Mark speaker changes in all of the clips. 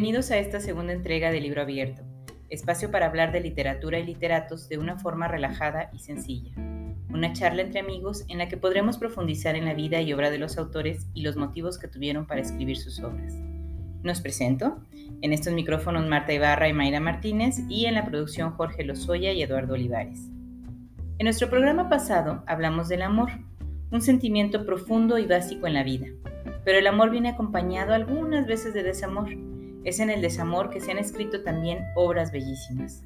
Speaker 1: Bienvenidos a esta segunda entrega de Libro Abierto, espacio para hablar de literatura y literatos de una forma relajada y sencilla. Una charla entre amigos en la que podremos profundizar en la vida y obra de los autores y los motivos que tuvieron para escribir sus obras. Nos presento. En estos micrófonos Marta Ibarra y Mayra Martínez y en la producción Jorge Lozoya y Eduardo Olivares. En nuestro programa pasado hablamos del amor, un sentimiento profundo y básico en la vida pero el amor viene acompañado algunas veces de desamor. Es en el desamor que se han escrito también obras bellísimas.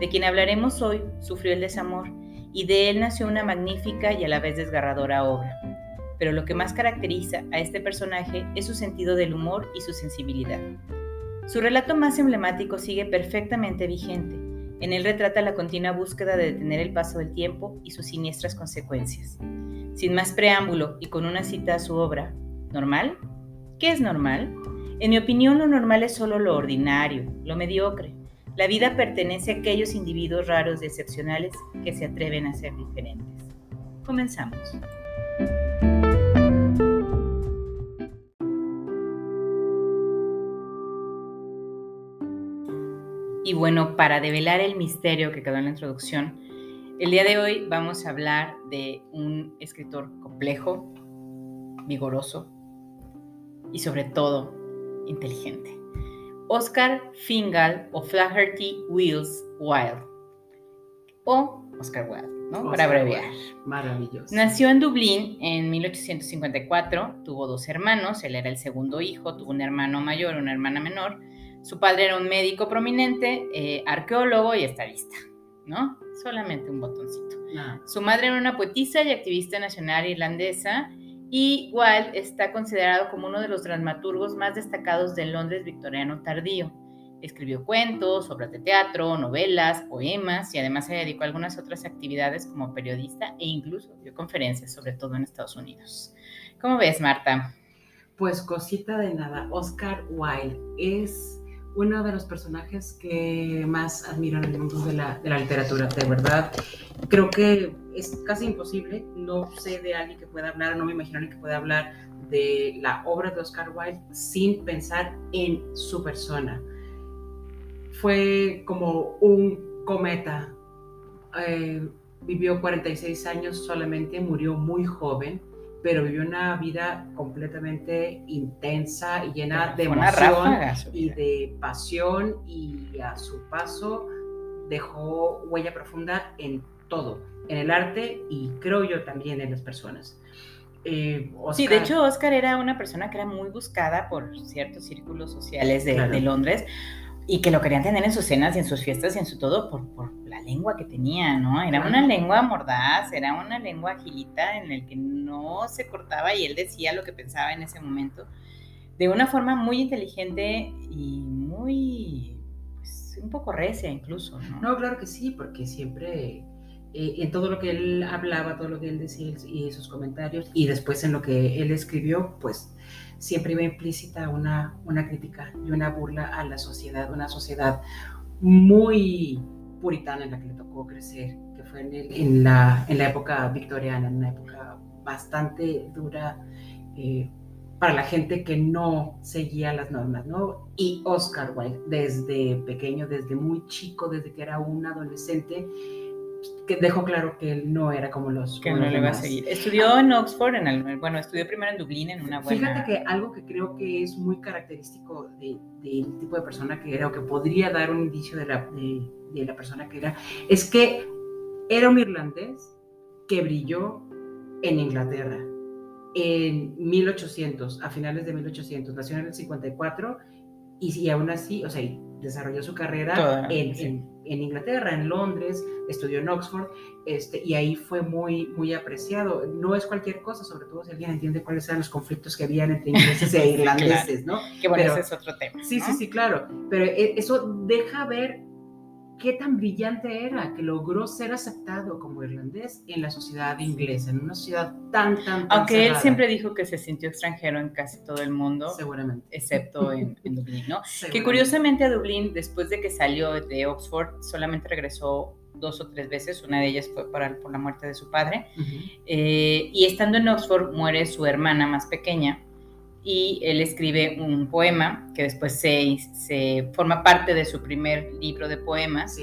Speaker 1: De quien hablaremos hoy sufrió el desamor y de él nació una magnífica y a la vez desgarradora obra. Pero lo que más caracteriza a este personaje es su sentido del humor y su sensibilidad. Su relato más emblemático sigue perfectamente vigente. En él retrata la continua búsqueda de detener el paso del tiempo y sus siniestras consecuencias. Sin más preámbulo y con una cita a su obra, ¿Normal? ¿Qué es normal? En mi opinión, lo normal es solo lo ordinario, lo mediocre. La vida pertenece a aquellos individuos raros y excepcionales que se atreven a ser diferentes. Comenzamos. Y bueno, para develar el misterio que quedó en la introducción, el día de hoy vamos a hablar de un escritor complejo, vigoroso, y sobre todo inteligente. Oscar Fingal o Flaherty Wills Wilde o Oscar Wilde, ¿no? Para abreviar.
Speaker 2: Maravilloso.
Speaker 1: Nació en Dublín en 1854, tuvo dos hermanos, él era el segundo hijo, tuvo un hermano mayor, una hermana menor. Su padre era un médico prominente, eh, arqueólogo y estadista, ¿no? Solamente un botoncito. Su madre era una poetisa y activista nacional irlandesa y Wilde está considerado como uno de los dramaturgos más destacados del Londres victoriano tardío. Escribió cuentos, obras de teatro, novelas, poemas y además se dedicó a algunas otras actividades como periodista e incluso dio conferencias, sobre todo en Estados Unidos. ¿Cómo ves, Marta?
Speaker 2: Pues cosita de nada, Oscar Wilde es uno de los personajes que más admiro en el mundo de la, literatura, de verdad. Creo que es casi imposible, no sé de alguien que pueda hablar, no me imagino alguien que pueda hablar de la obra de Oscar Wilde sin pensar en su persona. Fue como un cometa. Eh, vivió 46 años solamente, murió muy joven pero vivió una vida completamente intensa y llena de emoción y de pasión y a su paso dejó huella profunda en todo, en el arte y creo yo también en las personas.
Speaker 1: Eh, sí, de hecho Oscar era una persona que era muy buscada por ciertos círculos sociales de, Londres y que lo querían tener en sus cenas y en sus fiestas y en su todo por, por la lengua que tenía, ¿no? Era una lengua mordaz, era una lengua agilita en el que no se cortaba y él decía lo que pensaba en ese momento de una forma muy inteligente y muy, pues, un poco recia incluso, ¿no?
Speaker 2: No, claro que sí, porque siempre eh, en todo lo que él hablaba, todo lo que él decía y sus comentarios, y después en lo que él escribió, pues siempre iba implícita una, una crítica y una burla a la sociedad, una sociedad muy puritana en la que le tocó crecer, que fue en, la, en la, época victoriana, en una época bastante dura eh, para la gente que no seguía las normas, ¿no? Y Oscar Wilde, desde pequeño, desde muy chico, desde que era un adolescente, que dejó claro que él no era como los
Speaker 1: que no le va a seguir. Estudió en Oxford, en el, bueno, estudió primero en Dublín en una buena.
Speaker 2: Fíjate que algo que creo que es muy característico del tipo de persona que era o que podría dar un indicio de la, de, la persona que era, es que era un irlandés que brilló en Inglaterra en 1800, a finales de 1800, nació en el 54 y, y aún así, o sea, desarrolló su carrera en, en, Inglaterra, en Londres, estudió en Oxford, este, y ahí fue muy, muy apreciado. No es cualquier cosa, sobre todo si alguien entiende cuáles eran los conflictos que habían entre ingleses e irlandeses, ¿no?
Speaker 1: Que bueno, ese es otro tema.
Speaker 2: Sí, sí, sí, claro. Pero eh, eso deja ver qué tan brillante era que logró ser aceptado como irlandés en la sociedad inglesa, en una sociedad tan, tan, tan
Speaker 1: Aunque él siempre dijo que se sintió extranjero en casi todo el mundo.
Speaker 2: Seguramente.
Speaker 1: Excepto en, Dublín, ¿no? Que curiosamente a Dublín, después de que salió de Oxford, solamente regresó dos o tres veces, una de ellas fue para, por la muerte de su padre, eh, y estando en Oxford muere su hermana más pequeña, y él escribe un poema que después se, se forma parte de su primer libro de poemas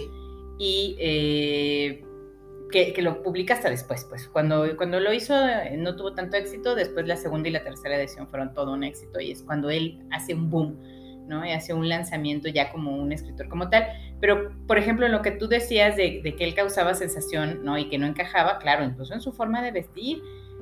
Speaker 1: y eh, que, lo publica hasta después, pues cuando, cuando lo hizo eh, no tuvo tanto éxito, después la segunda y la tercera edición fueron todo un éxito y es cuando él hace un boom, ¿no? Y hace un lanzamiento ya como un escritor como tal. Pero, por ejemplo, en lo que tú decías de, de que él causaba sensación, ¿no? Y que no encajaba, claro, incluso en su forma de vestir,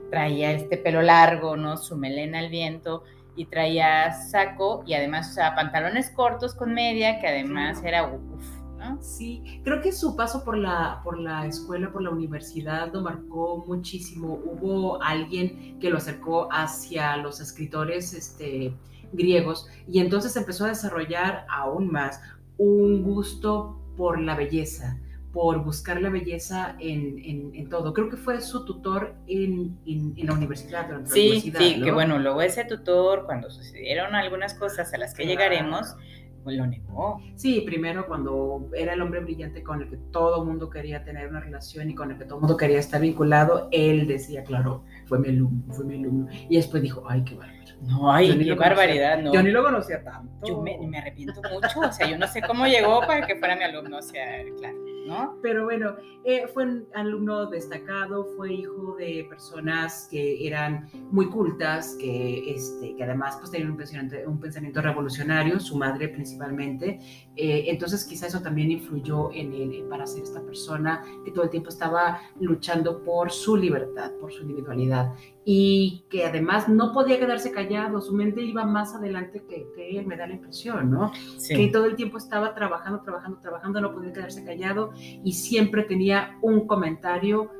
Speaker 1: traía este pelo largo, ¿no? Su melena al viento y traía saco y además usaba pantalones cortos con media, que además era uff, ¿no?
Speaker 2: Sí, creo que su paso por la, por la escuela, por la universidad lo marcó muchísimo. Hubo alguien que lo acercó hacia los escritores este, griegos y entonces empezó a desarrollar aún más un gusto por la belleza por buscar la belleza en, todo. Creo que fue su tutor en, la universidad.
Speaker 1: sí, sí, que bueno, luego ese tutor, cuando sucedieron algunas cosas a las que llegaremos, pues lo negó.
Speaker 2: Sí, primero cuando era el hombre brillante con el que todo mundo quería tener una relación y con el que todo mundo quería estar vinculado, él decía, claro, fue mi alumno, fue mi alumno. Y después dijo, ay, qué bárbaro.
Speaker 1: No, ay, qué barbaridad, no.
Speaker 2: Yo ni lo conocía tanto.
Speaker 1: Yo me, me arrepiento mucho, o sea, yo no sé cómo llegó para que fuera mi alumno, o sea, claro.
Speaker 2: Pero bueno, eh, fue un alumno destacado, fue hijo de personas que eran muy cultas, que, este, que además pues, tenían un pensamiento, revolucionario, su madre principalmente. Eh, entonces quizá eso también influyó en él para ser esta persona que todo el tiempo estaba luchando por su libertad, por su individualidad y que además no podía quedarse callado, su mente iba más adelante que, que él, me da la impresión, ¿no? Que todo el tiempo estaba trabajando, trabajando, trabajando, no podía quedarse callado y siempre tenía un comentario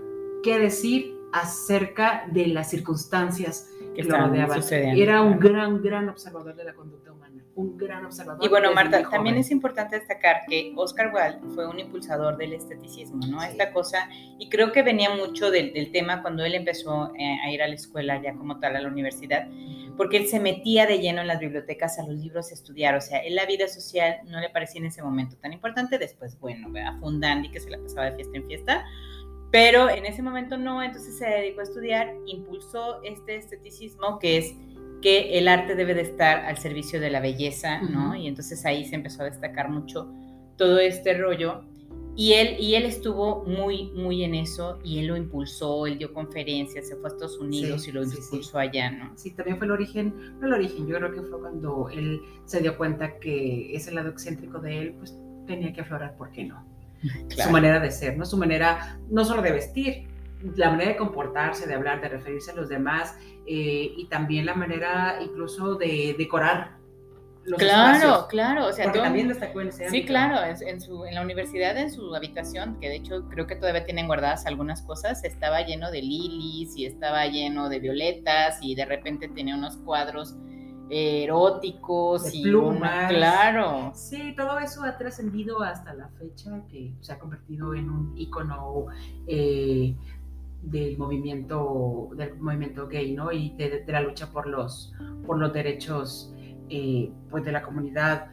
Speaker 2: que decir acerca de las circunstancias que, lo rodeaban. Era un gran, gran observador de la conducta humana, un gran observador.
Speaker 1: Y bueno, Marta, también es importante destacar que Oscar Wilde fue un impulsador del esteticismo, ¿no? Esta cosa, y creo que venía mucho del, del tema cuando él empezó eh, a ir a la escuela ya como tal, a la universidad, porque él se metía de lleno en las bibliotecas a los libros a estudiar, o sea, en la vida social no le parecía en ese momento tan importante, después, bueno, a Fundandi que se la pasaba de fiesta en fiesta, pero en ese momento no, entonces se dedicó a estudiar, impulsó este esteticismo que es que el arte debe de estar al servicio de la belleza, ¿no? Y entonces ahí se empezó a destacar mucho todo este rollo y él, y él estuvo muy, muy en eso y él lo impulsó, él dio conferencias, se fue a Estados Unidos y lo impulsó allá, ¿no?
Speaker 2: Sí, también fue el origen, no el origen, yo creo que fue cuando él se dio cuenta que ese lado excéntrico de él, pues tenía que aflorar, ¿por qué no? Su manera de ser, ¿no? Su manera, no solo de vestir, la manera de comportarse, de hablar, de referirse a los demás eh, y también la manera incluso de decorar
Speaker 1: claro, claro, o sea,
Speaker 2: también destacó en ese
Speaker 1: Sí, claro, en, su, en la universidad, en su habitación, que de hecho creo que todavía tienen guardadas algunas cosas, estaba lleno de lilies y estaba lleno de violetas y de repente tenía unos cuadros eróticos y
Speaker 2: plumas.
Speaker 1: claro.
Speaker 2: Sí, todo eso ha trascendido hasta la fecha que se ha convertido en un icono eh, del movimiento del movimiento gay, ¿no? Y de, de, la lucha por los por los derechos eh, pues de la comunidad.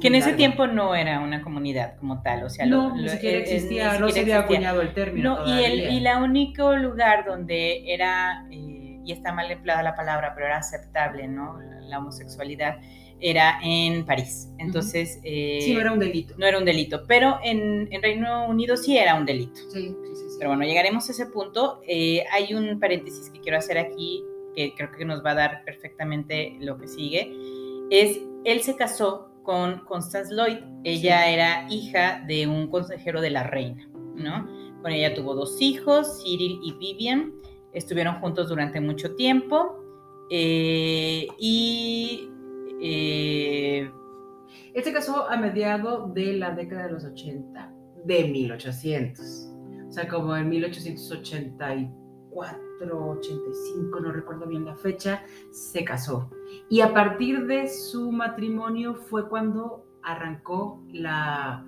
Speaker 1: Que en ese tiempo no era una comunidad como tal, o sea,
Speaker 2: no, ni siquiera existía, no se había acuñado el término.
Speaker 1: No, y el, y la único lugar donde era, eh, y está mal empleada la palabra, pero era aceptable, ¿no? La, homosexualidad, era en París. Entonces.
Speaker 2: Eh, sí, no era un delito.
Speaker 1: No era un delito, pero en, en Reino Unido sí era un delito.
Speaker 2: Sí, sí, sí.
Speaker 1: Pero bueno, llegaremos a ese punto. hay un paréntesis que quiero hacer aquí que creo que nos va a dar perfectamente lo que sigue, es él se casó con Constance Lloyd. Ella era hija de un consejero de la reina, ¿no? Con ella tuvo dos hijos, Cyril y Vivian. Estuvieron juntos durante mucho tiempo. Eh, y.
Speaker 2: Eh, él se casó a mediados de la década de los 80, de 1800. O sea, como en 1884 85, no recuerdo bien la fecha, se casó. Y a partir de su matrimonio fue cuando arrancó la,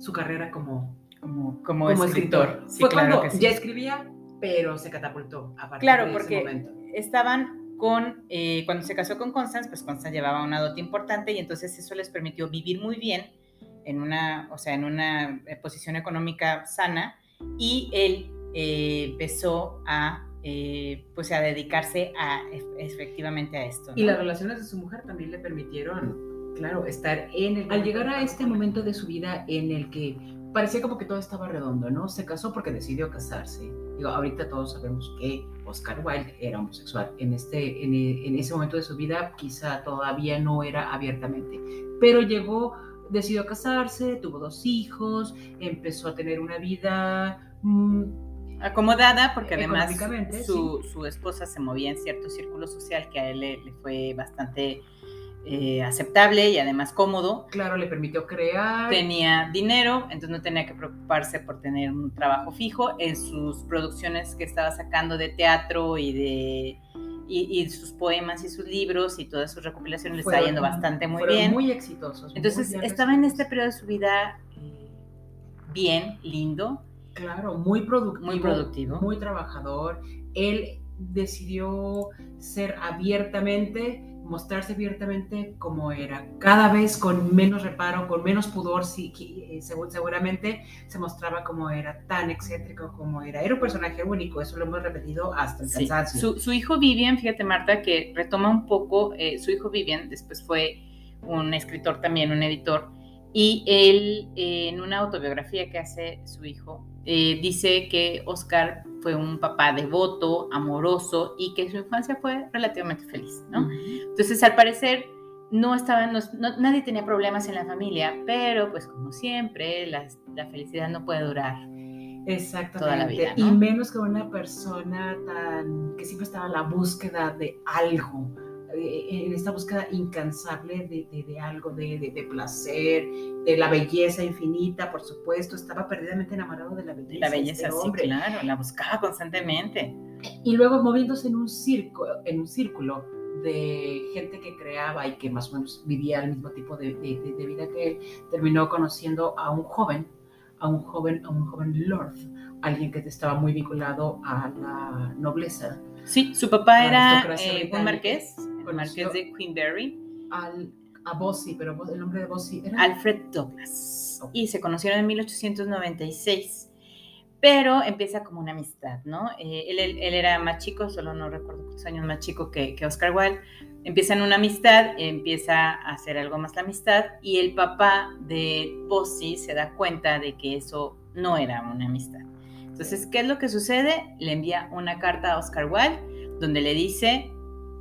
Speaker 2: su carrera como,
Speaker 1: como, como, escritor.
Speaker 2: fue cuando ya escribía, pero se catapultó a partir
Speaker 1: claro,
Speaker 2: de
Speaker 1: porque
Speaker 2: ese momento.
Speaker 1: Estaban con, eh, cuando se casó con Constance, pues Constance llevaba una dote importante y entonces eso les permitió vivir muy bien en una, o sea, en una eh, posición económica sana y él eh, empezó a eh, pues a dedicarse a efectivamente a esto.
Speaker 2: Y las relaciones de su mujer también le permitieron, claro, estar en el... Al llegar a este momento de su vida en el que parecía como que todo estaba redondo, ¿no? Se casó porque decidió casarse. Digo, ahorita todos sabemos que Oscar Wilde era homosexual. En, este, en, en ese momento de su vida quizá todavía no era abiertamente, pero llegó, decidió casarse, tuvo dos hijos, empezó a tener una vida...
Speaker 1: Mmm, acomodada porque además su, su, esposa se movía en cierto círculo social que a él le, fue bastante eh, aceptable y además cómodo.
Speaker 2: Claro, le permitió crear.
Speaker 1: Tenía dinero, entonces no tenía que preocuparse por tener un trabajo fijo. En sus producciones que estaba sacando de teatro y de y, sus poemas y sus libros y todas sus recopilaciones le está yendo bastante muy bien.
Speaker 2: Muy exitosos.
Speaker 1: Entonces estaba en este periodo de su vida eh, bien, lindo
Speaker 2: Claro, muy productivo.
Speaker 1: Muy productivo.
Speaker 2: Muy trabajador. Él decidió ser abiertamente, mostrarse abiertamente como era, cada vez con menos reparo, con menos pudor, sí, eh, seguramente se mostraba como era, tan excéntrico como era. Era un personaje único, eso lo hemos repetido hasta el cansancio.
Speaker 1: Su, hijo Vivian, fíjate Marta, que retoma un poco, eh, su hijo Vivian después fue un escritor también, un editor, y él en una autobiografía que hace su hijo, eh, dice que Oscar fue un papá devoto, amoroso y que su infancia fue relativamente feliz, ¿no? Entonces, al parecer, no estaban, nadie tenía problemas en la familia, pero pues como siempre, la, felicidad no puede durar.
Speaker 2: Exactamente. Toda la vida, Y menos que una persona tan que siempre estaba en la búsqueda de algo, en esta búsqueda incansable de, algo, de, placer, de la belleza infinita, por supuesto, estaba perdidamente enamorado de la belleza.
Speaker 1: La belleza, este hombre. claro, la buscaba constantemente.
Speaker 2: Y luego moviéndose en un, circo, en un círculo de gente que creaba y que más o menos vivía el mismo tipo de, vida que él, terminó conociendo a un joven, a un joven, a un joven lord, alguien que estaba muy vinculado a la nobleza.
Speaker 1: Sí, su papá era eh, un marqués, marqués de Queenberry.
Speaker 2: Al, a Bossy, pero el nombre de Bossy era...
Speaker 1: Alfred Douglas. Y se conocieron en 1896. Pero empieza como una amistad, ¿no? Eh, él, él, era más chico, solo no recuerdo cuántos años más chico que, que Oscar Wilde. Empiezan una amistad, empieza a hacer algo más la amistad y el papá de Bossy se da cuenta de que eso no era una amistad. Entonces, ¿qué es lo que sucede? Le envía una carta a Oscar Wilde donde le dice,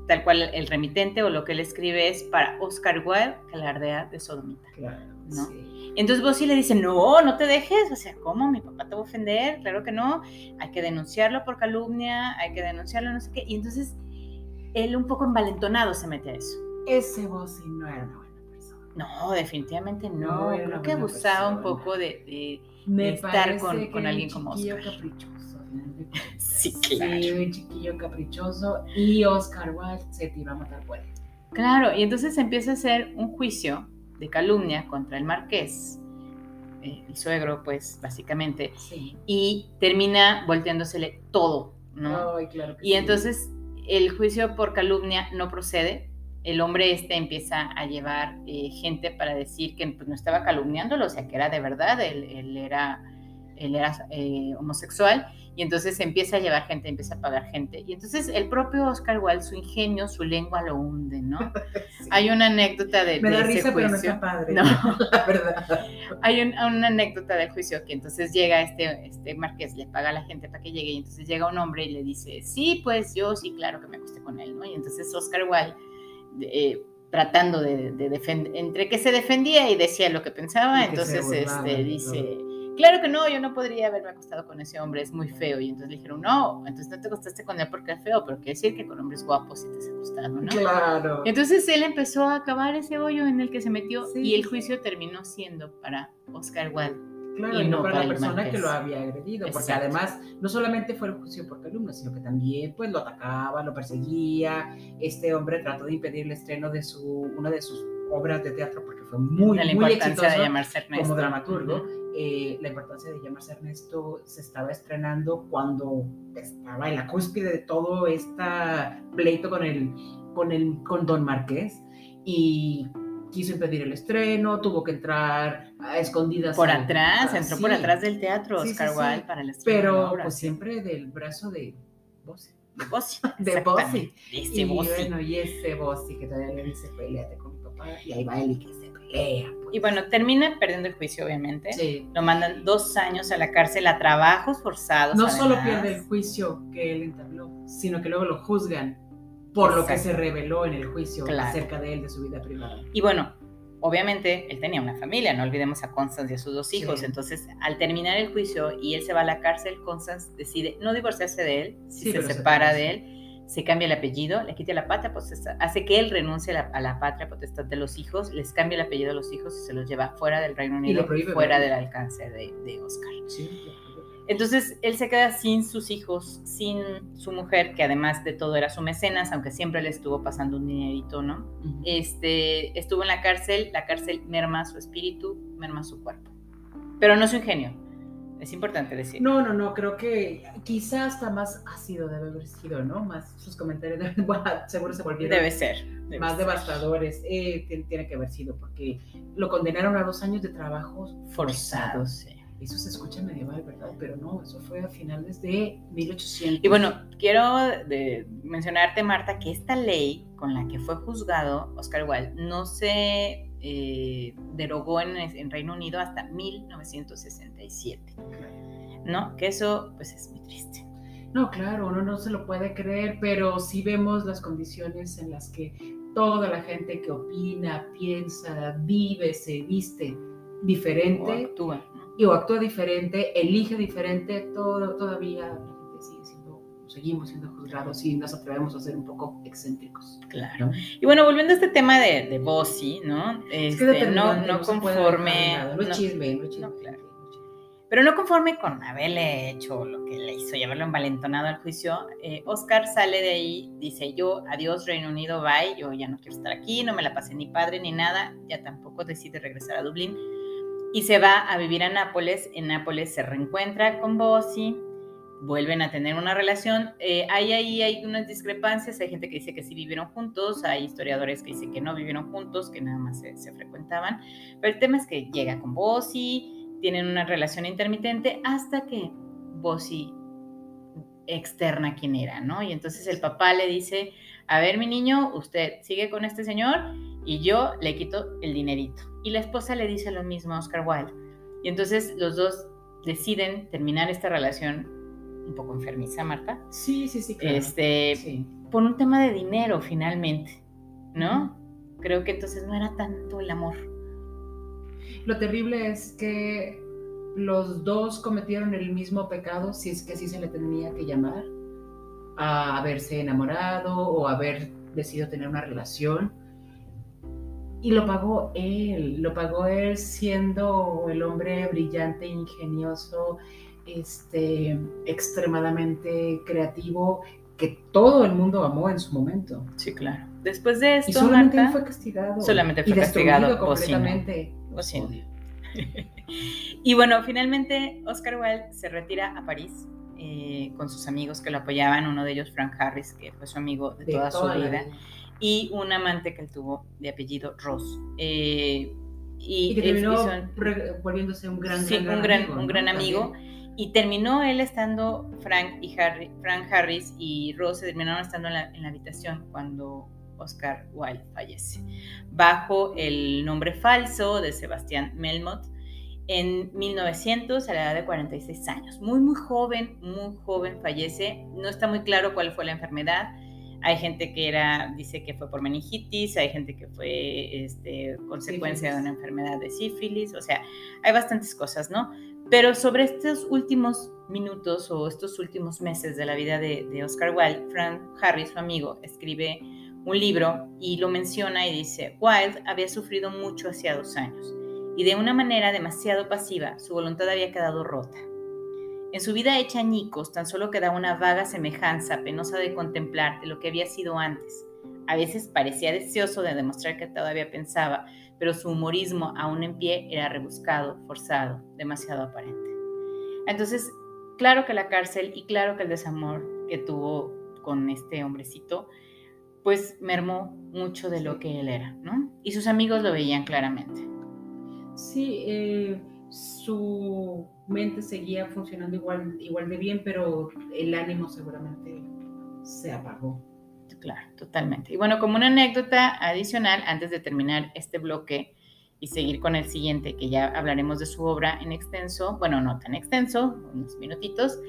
Speaker 1: tal cual el remitente o lo que él escribe es para Oscar Wilde, que alardea de sodomita. Claro, ¿no? Entonces vos sí le dice, no, no te dejes, o sea, ¿cómo? Mi papá te va a ofender, claro que no, hay que denunciarlo por calumnia, hay que denunciarlo, no sé qué. Y entonces él un poco envalentonado se mete a eso.
Speaker 2: Ese vos no era una buena persona.
Speaker 1: No, definitivamente no. Creo que abusaba un poco de, estar con, con alguien como Oscar.
Speaker 2: Caprichoso, Sí, claro. Sí, un chiquillo caprichoso y Oscar Wilde se tiró a matar por él.
Speaker 1: Claro, y entonces empieza a hacer un juicio de calumnia contra el marqués, eh, el suegro, pues, básicamente, sí. y termina volteándosele todo, ¿no?
Speaker 2: Ay, claro
Speaker 1: y entonces el juicio por calumnia no procede, el hombre este empieza a llevar eh, gente para decir que pues, no estaba calumniándolo, o sea, que era de verdad, él, él era, él era eh, homosexual, y entonces empieza a llevar gente, empieza a pagar gente. Y entonces el propio Oscar Wilde, su ingenio, su lengua lo hunde, ¿no? Hay una anécdota de,
Speaker 2: Me da risa, pero no está padre.
Speaker 1: No, la verdad. Hay una anécdota del juicio que entonces llega este, este marqués, le paga a la gente para que llegue, y entonces llega un hombre y le dice, sí, pues yo sí, claro que me acosté con él, ¿no? Y entonces Oscar Wilde... Eh, tratando de, defender, entre que se defendía y decía lo que pensaba, entonces este, dice, claro que no, yo no podría haberme acostado con ese hombre, es muy feo. Y entonces le dijeron, no, entonces no te acostaste con él porque es feo, pero quiere decir que con hombres guapos sí te has acostado, ¿no?
Speaker 2: Claro.
Speaker 1: entonces él empezó a acabar ese hoyo en el que se metió y el juicio terminó siendo para Oscar Wilde.
Speaker 2: Claro, y, no para, la persona que lo había agredido, porque además no solamente fue el juicio por calumnia, sino que también pues lo atacaba, lo perseguía. Este hombre trató de impedir el estreno de su, una de sus obras de teatro porque fue muy, muy exitoso como dramaturgo. Eh, la importancia de llamarse Ernesto se estaba estrenando cuando estaba en la cúspide de todo este pleito con el, con el con Don Marqués y quiso impedir el estreno, tuvo que entrar a escondidas.
Speaker 1: Por atrás, entró por atrás del teatro Oscar Wilde para el estreno.
Speaker 2: Pero pues siempre del brazo de Bossy.
Speaker 1: De Bossy.
Speaker 2: De
Speaker 1: de ese
Speaker 2: Y bueno, y ese Bossy que todavía le dice, peleate con mi papá. Y ahí va él y que se pelea. pues.
Speaker 1: Y bueno, termina perdiendo el juicio, obviamente.
Speaker 2: Sí.
Speaker 1: Lo mandan dos años a la cárcel a trabajos forzados.
Speaker 2: No solo pierde el juicio que él entabló, sino que luego lo juzgan por lo que se reveló en el juicio
Speaker 1: Claro.
Speaker 2: acerca de él, de su vida privada.
Speaker 1: Y bueno, obviamente él tenía una familia, no olvidemos a Constance y a sus dos hijos.
Speaker 2: Sí.
Speaker 1: Entonces, al terminar el juicio y él se va a la cárcel, Constance decide no divorciarse de él, si
Speaker 2: Sí,
Speaker 1: se separa. de él, se cambia el apellido, le quita la patria potestad, hace que él renuncie a la, a la patria potestad de los hijos, les cambia el apellido a los hijos y se los lleva fuera del Reino Unido,
Speaker 2: prohíbe
Speaker 1: fuera del alcance de, de Oscar.
Speaker 2: Sí.
Speaker 1: Entonces él se queda sin sus hijos, sin su mujer, que además de todo era su mecenas, aunque siempre le estuvo pasando un dinerito, ¿no?
Speaker 2: Ujú.
Speaker 1: Este, estuvo en la cárcel, la cárcel merma su espíritu, merma su cuerpo, pero no su ingenio. Es importante decir.
Speaker 2: No, no, no, creo que quizás hasta más ácido debe haber sido, ¿no? Más sus comentarios, de- bueno, seguro se volvieron
Speaker 1: Debe ser. debe
Speaker 2: más
Speaker 1: ser.
Speaker 2: devastadores. Eh, tiene, tiene que haber sido porque lo condenaron a dos años de trabajos
Speaker 1: Forzados, sí.
Speaker 2: Eso se escucha medieval, ¿verdad? Pero no, eso fue a finales de 1800.
Speaker 1: Y bueno, quiero de- mencionarte, Marta, que esta ley con la que fue juzgado Oscar Wilde no se eh, derogó en, en Reino Unido hasta 1967, ¿no? Que eso, pues, es muy triste.
Speaker 2: No, claro, uno no se lo puede creer, pero sí vemos las condiciones en las que toda la gente que opina, piensa, vive, se viste
Speaker 1: O
Speaker 2: diferente
Speaker 1: actúa, ¿no?
Speaker 2: y o actúa diferente, elige diferente, todo, todavía seguimos siendo juzgados y nos atrevemos a ser un poco excéntricos.
Speaker 1: Claro. Y bueno, volviendo a este tema de, de Bossy, ¿no?
Speaker 2: Es que
Speaker 1: Este, no,
Speaker 2: determinante,
Speaker 1: no
Speaker 2: puede
Speaker 1: conforme.
Speaker 2: No es
Speaker 1: no-
Speaker 2: chisme, no es chisme.
Speaker 1: no, claro. Pero no conforme con haberle hecho lo que le hizo y haberlo envalentonado al juicio, eh, Oscar sale de ahí, dice yo, adiós Reino Unido, bye, yo ya no quiero estar aquí, no me la pasé ni padre ni nada, ya tampoco decide regresar a Dublín y se va a vivir a Nápoles. En Nápoles se reencuentra con Bossy, vuelven a tener una relación. Eh, hay ahí hay unas discrepancias, hay gente que dice que sí vivieron juntos, hay historiadores que dicen que no vivieron juntos, que nada más se, se frecuentaban, pero el tema es que llega con Bossy, tienen una relación intermitente hasta que Bossy externa quién era, ¿no? Y entonces el papá le dice, a ver mi niño, usted sigue con este señor y yo le quito el dinerito. Y la esposa le dice lo mismo a Oscar Wilde. Y entonces los dos deciden terminar esta relación un poco enfermiza, Marta,
Speaker 2: Sí, sí, sí, claro.
Speaker 1: este,
Speaker 2: Sí.
Speaker 1: por un tema de dinero finalmente, ¿no? Creo que entonces no era tanto el amor.
Speaker 2: Lo terrible es que los dos cometieron el mismo pecado, si es que así se le tenía que llamar, a haberse enamorado o haber decidido tener una relación. Y lo pagó él, lo pagó él siendo el hombre brillante, ingenioso, este, extremadamente creativo, que todo el mundo amó en su momento.
Speaker 1: Sí, claro. Después de
Speaker 2: Y
Speaker 1: esto,
Speaker 2: solamente
Speaker 1: Marta,
Speaker 2: fue castigado.
Speaker 1: solamente fue
Speaker 2: y
Speaker 1: castigado,
Speaker 2: completamente.
Speaker 1: Bocino. Y bueno, finalmente Oscar Wilde se retira a París eh, con sus amigos que lo apoyaban, uno de ellos Frank Harris, que fue su amigo de,
Speaker 2: De
Speaker 1: toda,
Speaker 2: toda
Speaker 1: su vida, y un amante que él tuvo de apellido Ross. Eh, y,
Speaker 2: Y que terminó
Speaker 1: hizo-
Speaker 2: volviéndose un gran,
Speaker 1: sí,
Speaker 2: gran,
Speaker 1: un gran,
Speaker 2: amigo,
Speaker 1: un gran amigo.
Speaker 2: También.
Speaker 1: Y terminó él estando, Frank y Harry, Frank Harris y Rose terminaron estando en la, en la habitación cuando Oscar Wilde fallece, bajo el nombre falso de Sebastián Melmoth en 1900 a la edad de 46 años. Muy, muy joven, muy joven fallece. No está muy claro cuál fue la enfermedad. Hay gente que era, dice que fue por meningitis, hay gente que fue este, consecuencia de una enfermedad de sífilis, o sea, hay bastantes cosas, ¿no? Pero sobre estos últimos minutos o estos últimos meses de la vida de, de Oscar Wilde, Frank Harris, su amigo, escribe un libro y lo menciona y dice, Wilde había sufrido mucho hacía dos años y de una manera demasiado pasiva su voluntad había quedado rota. En su vida hecha añicos tan solo quedaba una vaga semejanza penosa de contemplar de lo que había sido antes. A veces parecía deseoso de demostrar que todavía pensaba, pero su humorismo aún en pie era rebuscado, forzado, demasiado aparente. Entonces, claro que la cárcel y claro que el desamor que tuvo con este hombrecito, pues mermó mucho de lo que él era, ¿no? Y sus amigos lo veían claramente.
Speaker 2: Sí, eh, su mente seguía funcionando igual, igual de bien, pero el ánimo seguramente se apagó.
Speaker 1: Claro, totalmente. Y bueno, como una anécdota adicional, antes de terminar este bloque y seguir con el siguiente, que ya hablaremos de su obra en extenso, bueno, no tan extenso, unos minutitos,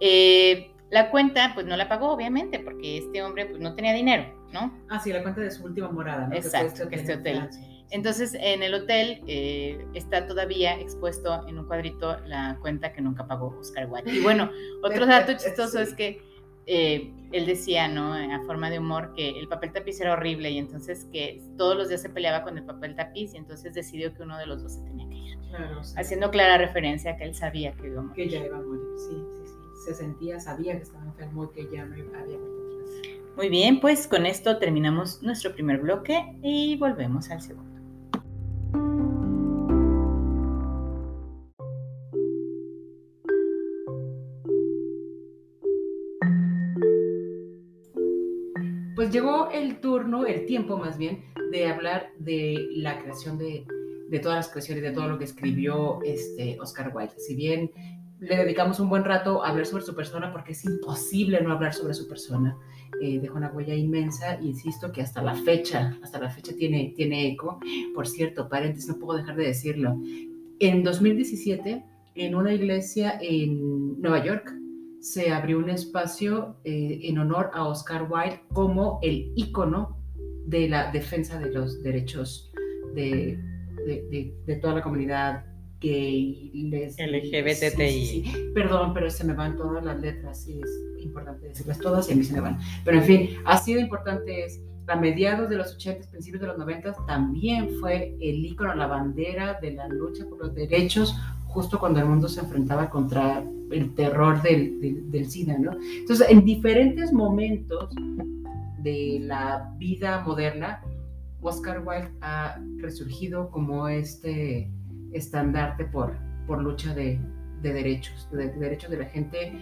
Speaker 1: eh, la cuenta pues no la pagó, obviamente, porque este hombre pues no tenía dinero, ¿no?
Speaker 2: Ah, sí, la cuenta de su última morada, ¿no?
Speaker 1: Exacto, que, este hotel. Entonces, en el hotel eh, está todavía expuesto en un cuadrito la cuenta que nunca pagó Oscar Wilde. Y bueno, otro dato chistoso es que eh, él decía, ¿no? A forma de humor, que el papel tapiz era horrible y entonces que todos los días se peleaba con el papel tapiz y entonces decidió que uno de los dos se tenía que ir. Claro, Haciendo clara referencia a que él sabía que iba a morir.
Speaker 2: Que ya iba a morir, sí, sí, sí. Se sentía, sabía que estaba enfermo y que ya no había muerto.
Speaker 1: Muy bien, pues con esto terminamos nuestro primer bloque y volvemos al segundo.
Speaker 2: Llegó el turno, el tiempo más bien, de hablar de la creación de, de todas las creaciones, de todo lo que escribió este Oscar Wilde. Si bien le dedicamos un buen rato a hablar sobre su persona, porque es imposible no hablar sobre su persona, eh, dejó una huella inmensa, insisto que hasta la fecha, hasta la fecha tiene, tiene eco. Por cierto, paréntesis, no puedo dejar de decirlo. En 2017, en una iglesia en Nueva York, se abrió un espacio eh, en honor a Oscar Wilde como el ícono de la defensa de los derechos de, de, toda la comunidad gay,
Speaker 1: les, LGBTI.
Speaker 2: Perdón, pero se me van todas las letras y es importante decirlas todas y a mí se me van. Pero en fin, ha sido importante es a mediados de los 80, principios de los 90, también fue el ícono, la bandera de la lucha por los derechos justo cuando el mundo se enfrentaba contra el terror del, del, SIDA, ¿no? Entonces, en diferentes momentos de la vida moderna, Oscar Wilde ha resurgido como este estandarte por, por lucha de, de derechos, de, derechos de la gente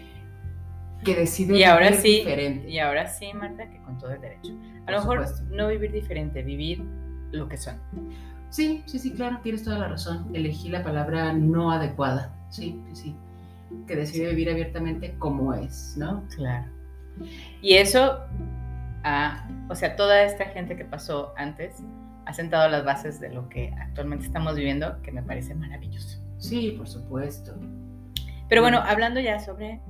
Speaker 2: que decide
Speaker 1: y ahora sí, diferente. Y ahora sí, Marta, que con todo el derecho. A lo mejor no vivir diferente, vivir lo que son.
Speaker 2: Sí, sí, sí, claro, tienes toda la razón. Elegí la palabra no adecuada. Sí, sí, sí. Que decide vivir abiertamente como es, ¿no?
Speaker 1: Claro. Y eso, ah, o sea, toda esta gente que pasó antes ha sentado las bases de lo que actualmente estamos viviendo, que me parece maravilloso.
Speaker 2: Sí, por supuesto.
Speaker 1: Pero bueno, hablando ya sobre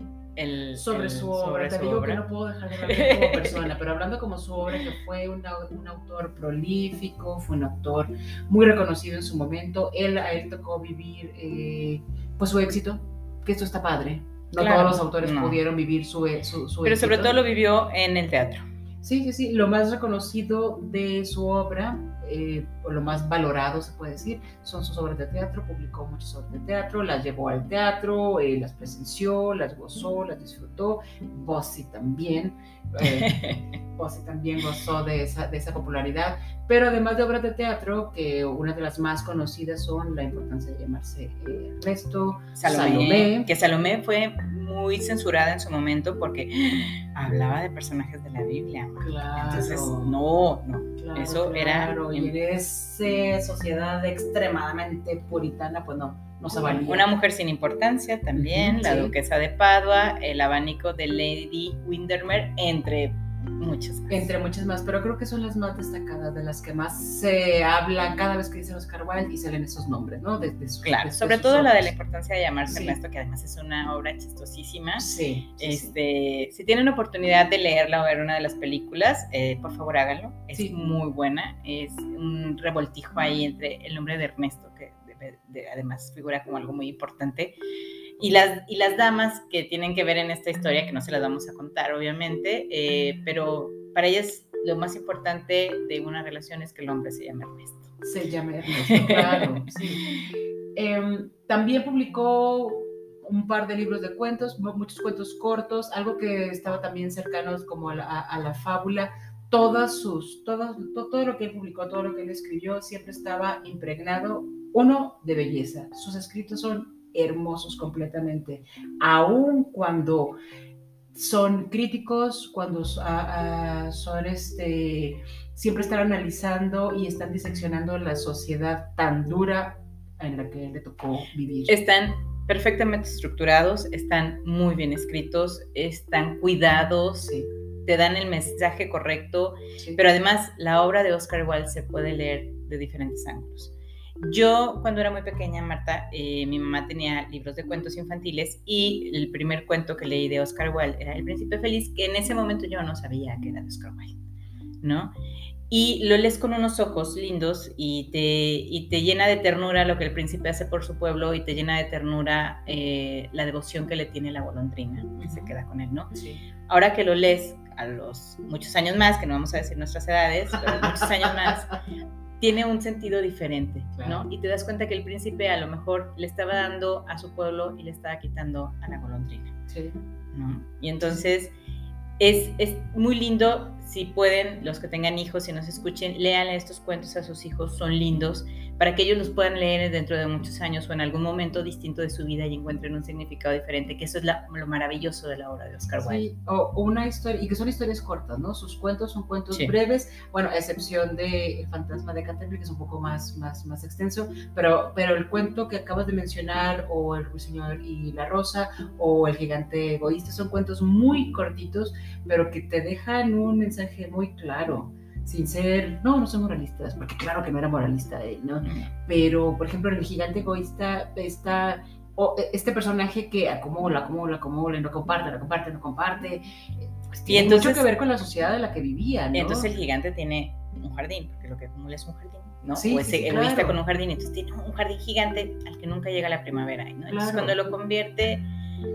Speaker 2: sobre su obra. Te digo que no puedo dejar de hablar como persona, pero hablando como su obra, que fue un autor prolífico, fue un autor muy reconocido en su momento. Él, a él tocó vivir eh, pues su éxito, que esto está padre. No todos los autores pudieron vivir su, su, su
Speaker 1: Pero sobre todo lo vivió en el teatro.
Speaker 2: Sí, sí, sí. Lo más reconocido de su obra eh, lo más valorado, se puede decir, son sus obras de teatro. Publicó muchas obras de teatro, las llevó al teatro, eh, las presenció, las gozó, las disfrutó. Bossi también. Eh, también gozó de esa, de esa popularidad. Pero además de obras de teatro, que una de las más conocidas son La importancia de llamarse eh, Ernesto,
Speaker 1: Salomé, Que Salomé fue muy censurada en su momento porque hablaba de personajes de la Biblia.
Speaker 2: Claro. Entonces,
Speaker 1: no, no. Eso era.
Speaker 2: Y en esa sociedad extremadamente puritana, pues no, no se valía.
Speaker 1: Una mujer sin importancia también, la duquesa de Padua, el abanico de Lady Windermere, entre muchas
Speaker 2: más. Entre muchas más, pero creo que son las más destacadas, de las que más se habla cada vez que dicen Oscar Wilde y salen esos nombres, ¿no? De,
Speaker 1: claro, sobre todo la de la importancia de llamarse Ernesto, que además es una obra chistosísima.
Speaker 2: Sí.
Speaker 1: este, Si tienen oportunidad de leerla o ver una de las películas, eh, por favor háganlo. Es muy buena. Es un revoltijo ahí entre el nombre de Ernesto, que además figura como algo muy importante y las, y las damas que tienen que ver en esta historia, que no se las vamos a contar, obviamente, eh, pero para ellas lo más importante de una relación es que el hombre se llame Ernesto.
Speaker 2: Se llame Ernesto, claro, sí. Em, también publicó un par de libros de cuentos, muchos cuentos cortos, algo que estaba también cercano como a la, a la fábula. Todas sus, todo, todo lo que él publicó, todo lo que él escribió, siempre estaba impregnado, uno, de belleza. Sus escritos son hermosos completamente, aun cuando son críticos, cuando son este, siempre están analizando y están diseccionando la sociedad tan dura en la que le tocó vivir.
Speaker 1: Están perfectamente estructurados, están muy bien escritos, están cuidados, te dan el mensaje correcto, pero además la obra de Oscar Wilde se puede leer de diferentes ángulos. Yo cuando era muy pequeña, Marta, eh, mi mamá tenía libros de cuentos infantiles y el primer cuento que leí de Oscar Wilde era El Príncipe Feliz, que en ese momento yo no sabía que era de Oscar Wilde, ¿no? Y lo lees con unos ojos lindos y te, y te llena de ternura lo que el príncipe hace por su pueblo y te llena de ternura eh, la devoción que le tiene la golondrina, que se queda con él, ¿no? Sí. Ahora que lo lees a los muchos años más, que no vamos a decir nuestras edades, pero muchos años más, tiene un sentido diferente, ¿no? Y te das cuenta que el príncipe a lo mejor le estaba dando a su pueblo y le estaba quitando a la golondrina. Sí. ¿no? Y entonces es, es, muy lindo, si pueden, los que tengan hijos y nos escuchen, lean estos cuentos a sus hijos, son lindos, para que ellos los puedan leer dentro de muchos años o en algún momento distinto de su vida y encuentren un significado diferente, que eso es lo maravilloso de la obra de Oscar Wilde.
Speaker 2: Sí, o, una historia, y que son historias cortas, ¿no? Sus cuentos son cuentos breves, bueno, a excepción de El fantasma de Canterbury, que es un poco más, más, más extenso, pero, pero el cuento que acabas de mencionar, o El ruiseñor y la rosa, o El gigante egoísta, son cuentos muy cortitos, pero que te dejan un mensaje muy claro sin ser, no, no soy moralistas, porque claro que no era moralista él, ¿no? Pero, por ejemplo, en el gigante egoísta está e, este personaje que acumula, acumula, acumula, no comparte, no comparte, no comparte. Pues, tiene entonces, mucho que ver con la sociedad en la que vivía, ¿no?
Speaker 1: Entonces el gigante tiene un jardín, porque lo que acumula es un jardín, ¿no? Sí, o es egoísta con un jardín, entonces tiene un jardín gigante al que nunca llega la primavera, ¿no? Entonces cuando lo convierte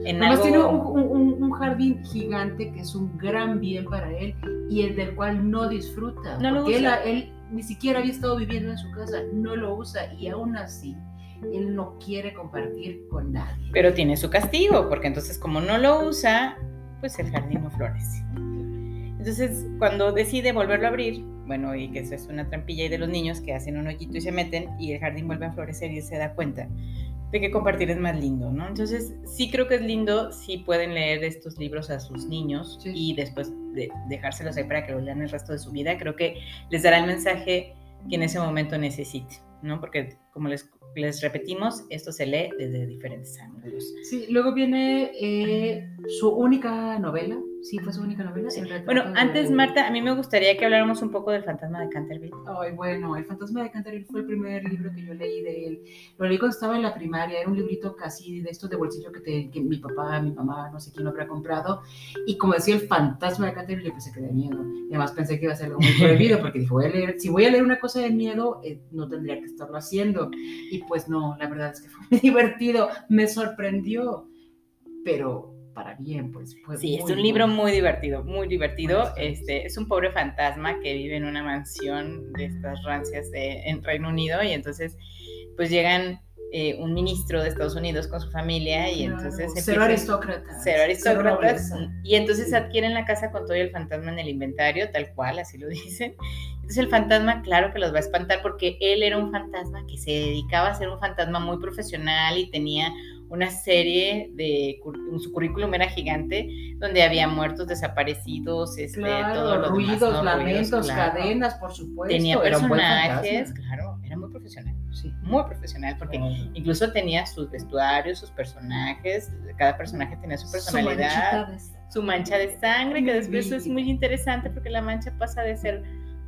Speaker 1: en
Speaker 2: Además tiene un, un, jardín gigante que es un gran bien para él y el del cual no disfruta. No porque Él, él ni siquiera había estado viviendo en su casa, no lo usa y aún así él no quiere compartir con nadie.
Speaker 1: Pero tiene su castigo, porque entonces como no lo usa, pues el jardín no florece. Entonces, cuando decide volverlo a abrir, bueno, y que eso es una trampilla y de los niños que hacen un hoyito y se meten y el jardín vuelve a florecer y él se da cuenta de que compartir es más lindo, ¿no? Entonces, sí creo que es lindo si pueden leer estos libros a sus niños y después de dejárselos ahí para que lo lean el resto de su vida. Creo que les dará el mensaje que en ese momento necesite, ¿no? Porque como les les repetimos, esto se lee desde diferentes ángulos.
Speaker 2: Sí, luego viene eh, su única novela. Sí, fue su única novela.
Speaker 1: Bueno, antes, Marta, a mí me gustaría que habláramos un poco del fantasma de Canterville.
Speaker 2: Ay, bueno, el fantasma de Canterville fue el primer libro que yo leí de él. Lo leí cuando estaba en la primaria, era un librito casi de estos de bolsillo que, te, que mi papá, mi mamá, no sé quién lo habrá comprado. Y como decía el fantasma de Canterville, yo pensé que de miedo. Y además pensé que iba a ser algo muy prohibido, porque dije, voy a leer, si voy a leer una cosa de miedo, eh, no tendría que estarlo haciendo. Y pues no, la verdad es que fue muy divertido, me sorprendió, pero para bien, pues.
Speaker 1: Fue sí, es un libro muy divertido, muy divertido. Este, es un pobre fantasma que vive en una mansión de estas rancias de, en Reino Unido y entonces pues llegan eh, un ministro de Estados Unidos con su familia y entonces...
Speaker 2: Cero aristócratas.
Speaker 1: Cero aristócratas. y entonces adquieren la casa con todo el fantasma en el inventario, tal cual, así lo dicen. Entonces el fantasma, claro que los va a espantar porque él era un fantasma que se dedicaba a ser un fantasma muy profesional y tenía una serie de, su currículum era gigante, donde había muertos, desaparecidos, este, todos los
Speaker 2: ruidos, lamentos, cadenas, por supuesto.
Speaker 1: Tenía personajes, claro, era muy profesional, sí, muy profesional, porque incluso tenía sus vestuarios, sus personajes, cada personaje tenía su personalidad, su mancha de sangre, que después es muy interesante porque la mancha pasa de ser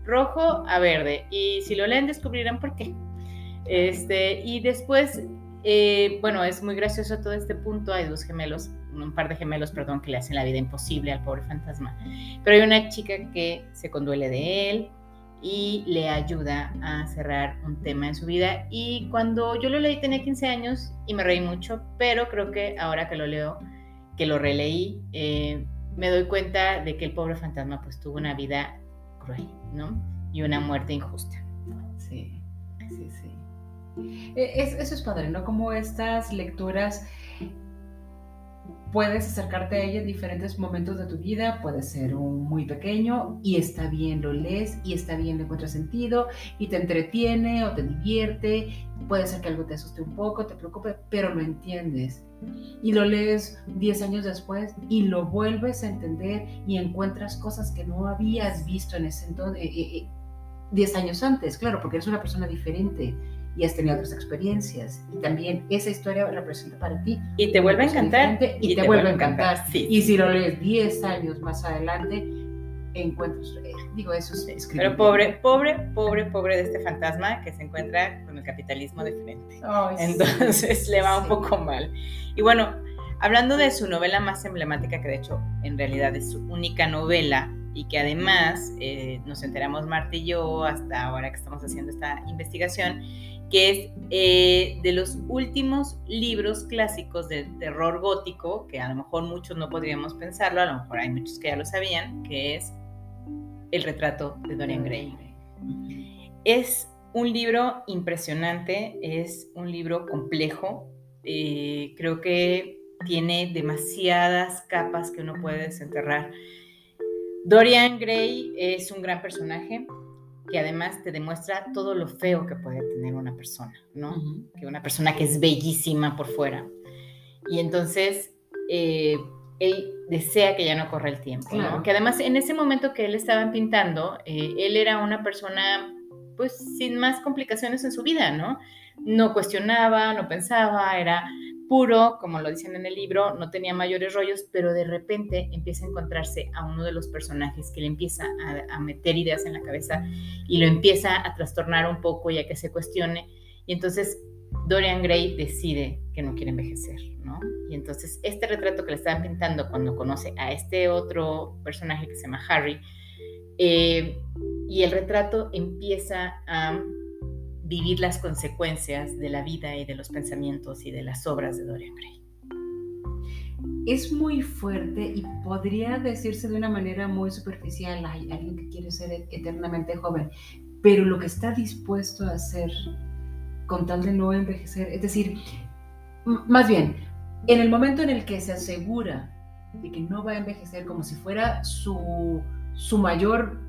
Speaker 1: rojo a verde, y si lo leen descubrirán por qué. Este, y después eh, bueno, es muy gracioso todo este punto. Hay dos gemelos, un par de gemelos, perdón, que le hacen la vida imposible al pobre fantasma. Pero hay una chica que se conduele de él y le ayuda a cerrar un tema en su vida. Y cuando yo lo leí tenía 15 años y me reí mucho, pero creo que ahora que lo leo, que lo releí, eh, me doy cuenta de que el pobre fantasma pues tuvo una vida cruel, ¿no? Y una muerte injusta.
Speaker 2: Sí, sí, sí. E, eso es padre, ¿no? Como estas lecturas puedes acercarte a ella en diferentes momentos de tu vida, puede ser un muy pequeño y está bien, lo lees y está bien, le encuentras sentido y te entretiene o te divierte, puede ser que algo te asuste un poco, te preocupe, pero lo entiendes. Y lo lees 10 años después y lo vuelves a entender y encuentras cosas que no habías visto en ese entonces, 10 eh, eh, eh, años antes, claro, porque eres una persona diferente y has tenido otras experiencias. Y también esa historia representa para ti.
Speaker 1: Y te vuelve a encantar.
Speaker 2: Y, te, vuelve a encantar. Y si lo lees 10 años más adelante, encuentras, eh, digo, eso es
Speaker 1: Pero pobre, pobre, pobre, pobre de este fantasma que se encuentra con el capitalismo de frente. Entonces le va un poco mal. Y bueno, hablando de su novela más emblemática, que de hecho en realidad es su única novela, y que además eh, nos enteramos Marta y yo hasta ahora que estamos haciendo esta investigación, que es eh, de los últimos libros clásicos de terror gótico, que a lo mejor muchos no podríamos pensarlo, a lo mejor hay muchos que ya lo sabían, que es El retrato de Dorian Gray. Es un libro impresionante, es un libro complejo, eh, creo que tiene demasiadas capas que uno puede desenterrar Dorian Gray es un gran personaje que además te demuestra todo lo feo que puede tener una persona, ¿no? Que una persona que es bellísima por fuera. Y entonces eh, él desea que ya no corra el tiempo, ¿no? Que además en ese momento que él estaba pintando, eh, él era una persona pues sin más complicaciones en su vida, ¿no? No cuestionaba, no pensaba, era puro, como lo dicen en el libro, no tenía mayores rollos, pero de repente empieza a encontrarse a uno de los personajes que le empieza a, meter ideas en la cabeza y lo empieza a trastornar un poco ya que se cuestione. Y entonces Dorian Gray decide que no quiere envejecer, ¿no? Y entonces este retrato que le estaban pintando cuando conoce a este otro personaje que se llama Harry, eh, y el retrato empieza a vivir las consecuencias de la vida y de los pensamientos y de las obras de Dorian Gray.
Speaker 2: Es muy fuerte y podría decirse de una manera muy superficial, hay alguien que quiere ser eternamente joven, pero lo que está dispuesto a hacer con tal de no envejecer, es decir, más bien, en el momento en el que se asegura de que no va a envejecer como si fuera su, su mayor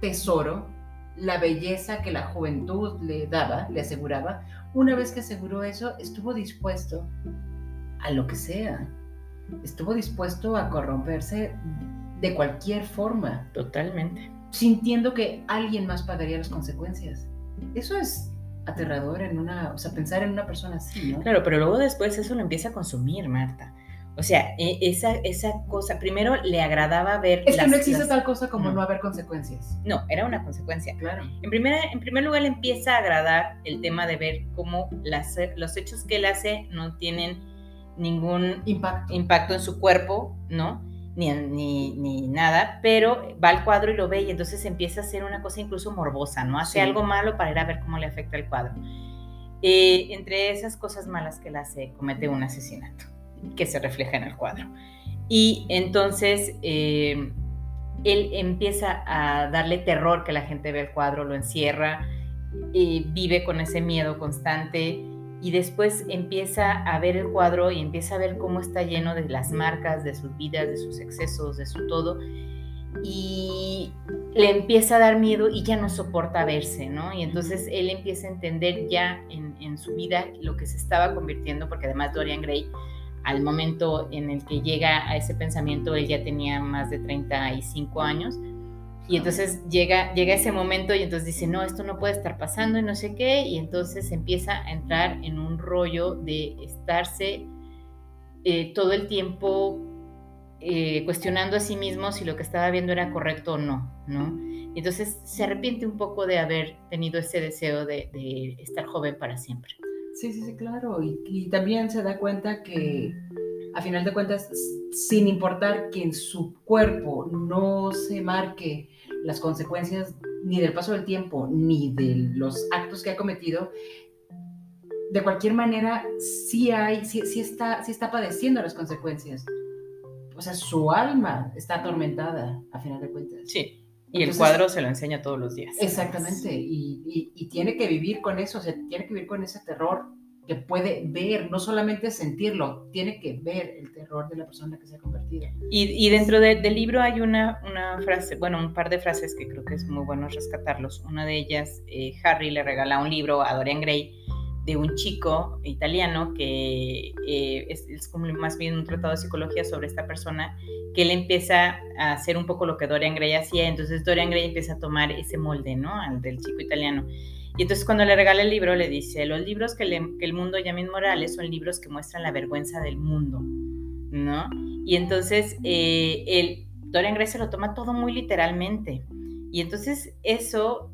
Speaker 2: tesoro, la belleza que la juventud le daba, le aseguraba, una vez que aseguró eso, estuvo dispuesto a lo que sea. Estuvo dispuesto a corromperse de cualquier forma.
Speaker 1: Totalmente.
Speaker 2: Sintiendo que alguien más pagaría las consecuencias. Eso es aterrador en una, o sea, pensar en una persona así, ¿no?
Speaker 1: Claro, pero luego después eso lo empieza a consumir, Marta. O sea, e, esa, esa cosa, primero le agradaba ver...
Speaker 2: Es que no existe tal cosa como no. haber consecuencias.
Speaker 1: No, era una consecuencia.
Speaker 2: Claro.
Speaker 1: En, primera, en primer lugar, le empieza a agradar el tema de ver cómo las, los hechos que él hace no tienen ningún
Speaker 2: impacto,
Speaker 1: impacto en su cuerpo, ¿no? Ni, ni, ni, nada, pero va al cuadro y lo ve y entonces empieza a hacer una cosa incluso morbosa, ¿no? Hace algo malo para ir a ver cómo le afecta el cuadro. Eh, entre esas cosas malas que él hace, comete un asesinato que se refleja en el cuadro. Y entonces eh, él empieza a darle terror que la gente ve el cuadro, lo encierra, y vive con ese miedo constante y después empieza a ver el cuadro y empieza a ver cómo está lleno de las marcas, de sus vidas, de sus excesos, de su todo. Y le empieza a dar miedo y ya no soporta verse, ¿no? Y entonces él empieza a entender ya en, en su vida lo que se estaba convirtiendo, porque además Dorian Gray al momento en el que llega a ese pensamiento, él ya tenía más de 35 años. Y entonces llega, llega ese momento y entonces dice, no, esto no puede estar pasando y no sé qué. Y entonces empieza a entrar en un rollo de estarse eh, todo el tiempo eh, cuestionando a sí mismo si lo que estaba viendo era correcto o no, ¿no? Y entonces se arrepiente un poco de haber tenido ese deseo de, de estar joven para siempre.
Speaker 2: Sí, sí, sí, claro. Y, también se da cuenta que, a final de cuentas, sin importar que en su cuerpo no se marque las consecuencias ni del paso del tiempo, ni de los actos que ha cometido, de cualquier manera sí hay, sí, sí está, sí está padeciendo las consecuencias. O sea, su alma está atormentada, a final de cuentas.
Speaker 1: Sí. Y el cuadro se lo enseña todos los días.
Speaker 2: Exactamente, y, y, tiene que vivir con eso, o sea, tiene que vivir con ese terror que puede ver, no solamente sentirlo, tiene que ver el terror de la persona que se ha convertido.
Speaker 1: Y, y dentro del libro hay una, una, frase, bueno, un par de frases que creo que es muy bueno rescatarlos. Una de ellas, eh, Harry le regala un libro a Dorian Gray de un chico italiano que eh, es, como más bien un tratado de psicología sobre esta persona, que él empieza a hacer un poco lo que Dorian Gray hacía, entonces Dorian Gray empieza a tomar ese molde, ¿no? Al del chico italiano. Y entonces cuando le regala el libro le dice, los libros que, el mundo llama inmorales son libros que muestran la vergüenza del mundo, ¿no? Y entonces eh, el, Dorian Gray se lo toma todo muy literalmente. Y entonces eso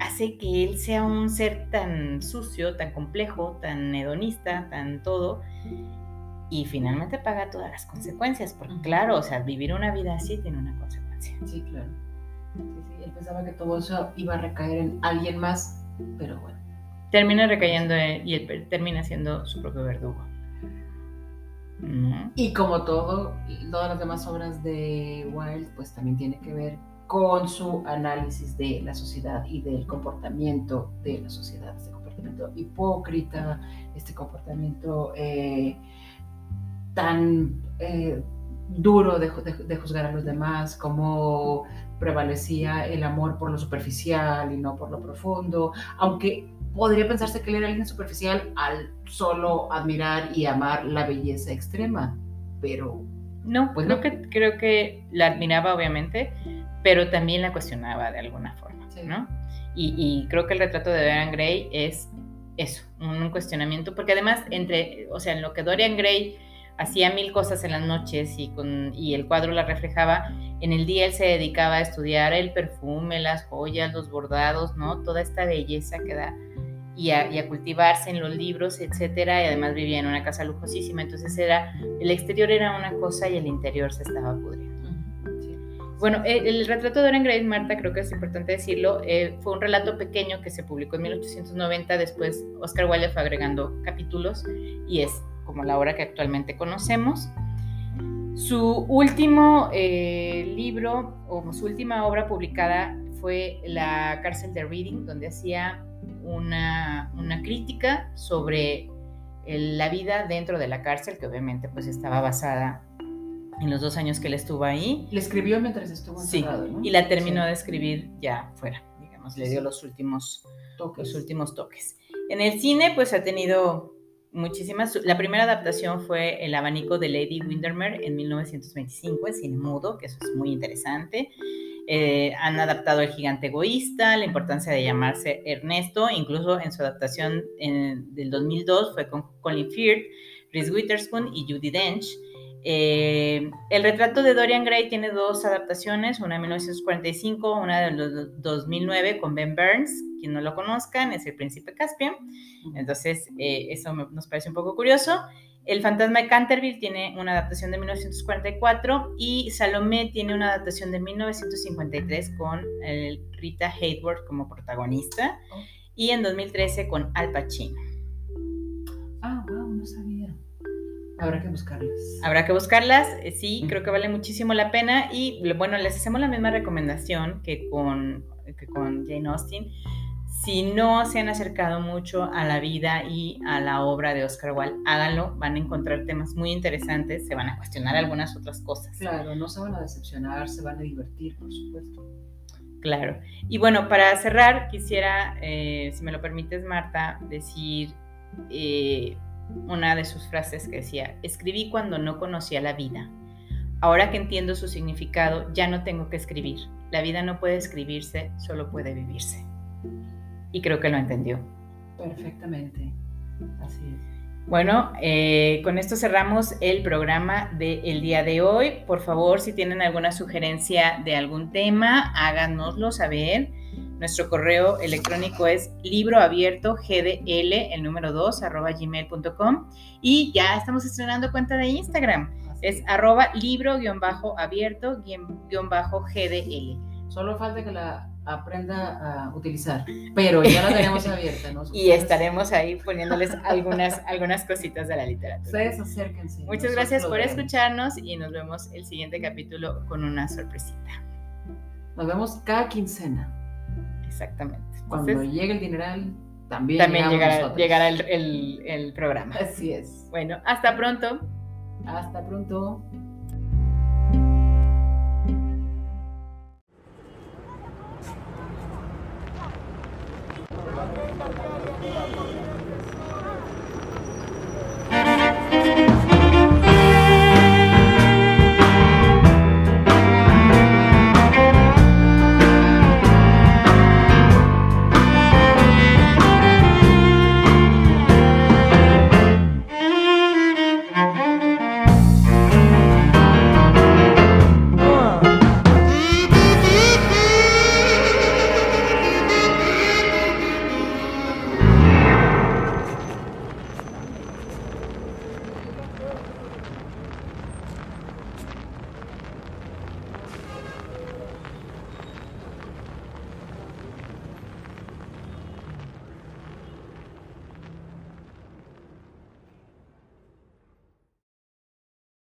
Speaker 1: hace que él sea un ser tan sucio, tan complejo, tan hedonista, tan todo, y finalmente paga todas las consecuencias, porque claro, o sea, vivir una vida así tiene una consecuencia.
Speaker 2: Sí, claro. Sí, sí. Él pensaba que todo eso iba a recaer en alguien más, pero bueno.
Speaker 1: Termina recayendo y él termina siendo su propio verdugo.
Speaker 2: Y como todo, todas las demás obras de Wilde, pues también tiene que ver con su análisis de la sociedad y del comportamiento de la sociedad, este comportamiento hipócrita, este comportamiento eh, tan eh, duro de, juzgar a los demás, como prevalecía el amor por lo superficial y no por lo profundo, aunque podría pensarse que él era alguien superficial al solo admirar y amar la belleza extrema, pero...
Speaker 1: No, pues no. que creo que la admiraba obviamente, pero también la cuestionaba de alguna forma, ¿no? Y, creo que el retrato de Dorian Gray es eso, un cuestionamiento, porque además entre, o sea, en lo que Dorian Gray hacía mil cosas en las noches y, con, y el cuadro la reflejaba, en el día él se dedicaba a estudiar el perfume, las joyas, los bordados, ¿no? Toda esta belleza que da y a, y a, cultivarse en los libros, etcétera, y además vivía en una casa lujosísima, entonces era, el exterior era una cosa y el interior se estaba pudriendo. Bueno, el, retrato de Dorian Gray, Marta, creo que es importante decirlo, eh, fue un relato pequeño que se publicó en 1890, después Oscar Wilde fue agregando capítulos y es como la obra que actualmente conocemos. Su último eh, libro o su última obra publicada fue La cárcel de Reading, donde hacía una, crítica sobre la vida dentro de la cárcel, que obviamente pues estaba basada en los dos años que él estuvo ahí.
Speaker 2: Le escribió mientras estuvo
Speaker 1: encerrado, sí, y la terminó de escribir ya fuera, digamos, le dio los últimos toques. los últimos toques. En el cine, pues ha tenido muchísimas. La primera adaptación fue El abanico de Lady Windermere en 1925, en cine mudo, que eso es muy interesante. Eh, han adaptado El gigante egoísta, La importancia de llamarse Ernesto, incluso en su adaptación en, del 2002 fue con Colin Firth, Reese Witherspoon y Judy Dench. Eh, el retrato de Dorian Gray tiene dos adaptaciones, una en 1945, una de 2009 con Ben Burns, quien no lo conozcan, es el príncipe Caspian, entonces eh, eso nos parece un poco curioso. El fantasma de Canterville tiene una adaptación de 1944 y Salomé tiene una adaptación de 1953 con Rita Hayworth como protagonista y en 2013 con Al Pacino.
Speaker 2: Habrá que buscarlas.
Speaker 1: Habrá que buscarlas, eh, sí, creo que vale muchísimo la pena y bueno, les hacemos la misma recomendación que con, con Jane Austen. Si no se han acercado mucho a la vida y a la obra de Oscar Wilde, háganlo, van a encontrar temas muy interesantes, se van a cuestionar algunas otras cosas.
Speaker 2: Claro, no se van a decepcionar, se van a divertir, por supuesto.
Speaker 1: Claro. Y bueno, para cerrar, quisiera, eh, si me lo permites, Marta, decir eh, una de sus frases que decía, escribí cuando no conocía la vida. Ahora que entiendo su significado, ya no tengo que escribir. La vida no puede escribirse, solo puede vivirse. Y creo que lo entendió.
Speaker 2: Perfectamente. Así es.
Speaker 1: Bueno, eh, con esto cerramos el programa del día de hoy. Por favor, si tienen alguna sugerencia de algún tema, háganoslo saber. Nuestro correo electrónico es libroabierto gdl, el número 2, arroba gmail.com. Y ya estamos estrenando cuenta de Instagram. Es arroba libro-abierto-gdl.
Speaker 2: Solo falta que la aprenda a utilizar, pero ya la tenemos abierta. ¿no?
Speaker 1: y estaremos ahí poniéndoles algunas, algunas cositas de la literatura.
Speaker 2: Ustedes acérquense.
Speaker 1: Muchas gracias por escucharnos y nos vemos el siguiente capítulo con una sorpresita.
Speaker 2: Nos vemos cada quincena.
Speaker 1: Exactamente.
Speaker 2: Cuando llegue el dineral, también,
Speaker 1: también llegará, llegará el, el, el programa.
Speaker 2: Así es.
Speaker 1: Bueno, hasta pronto.
Speaker 2: Hasta pronto.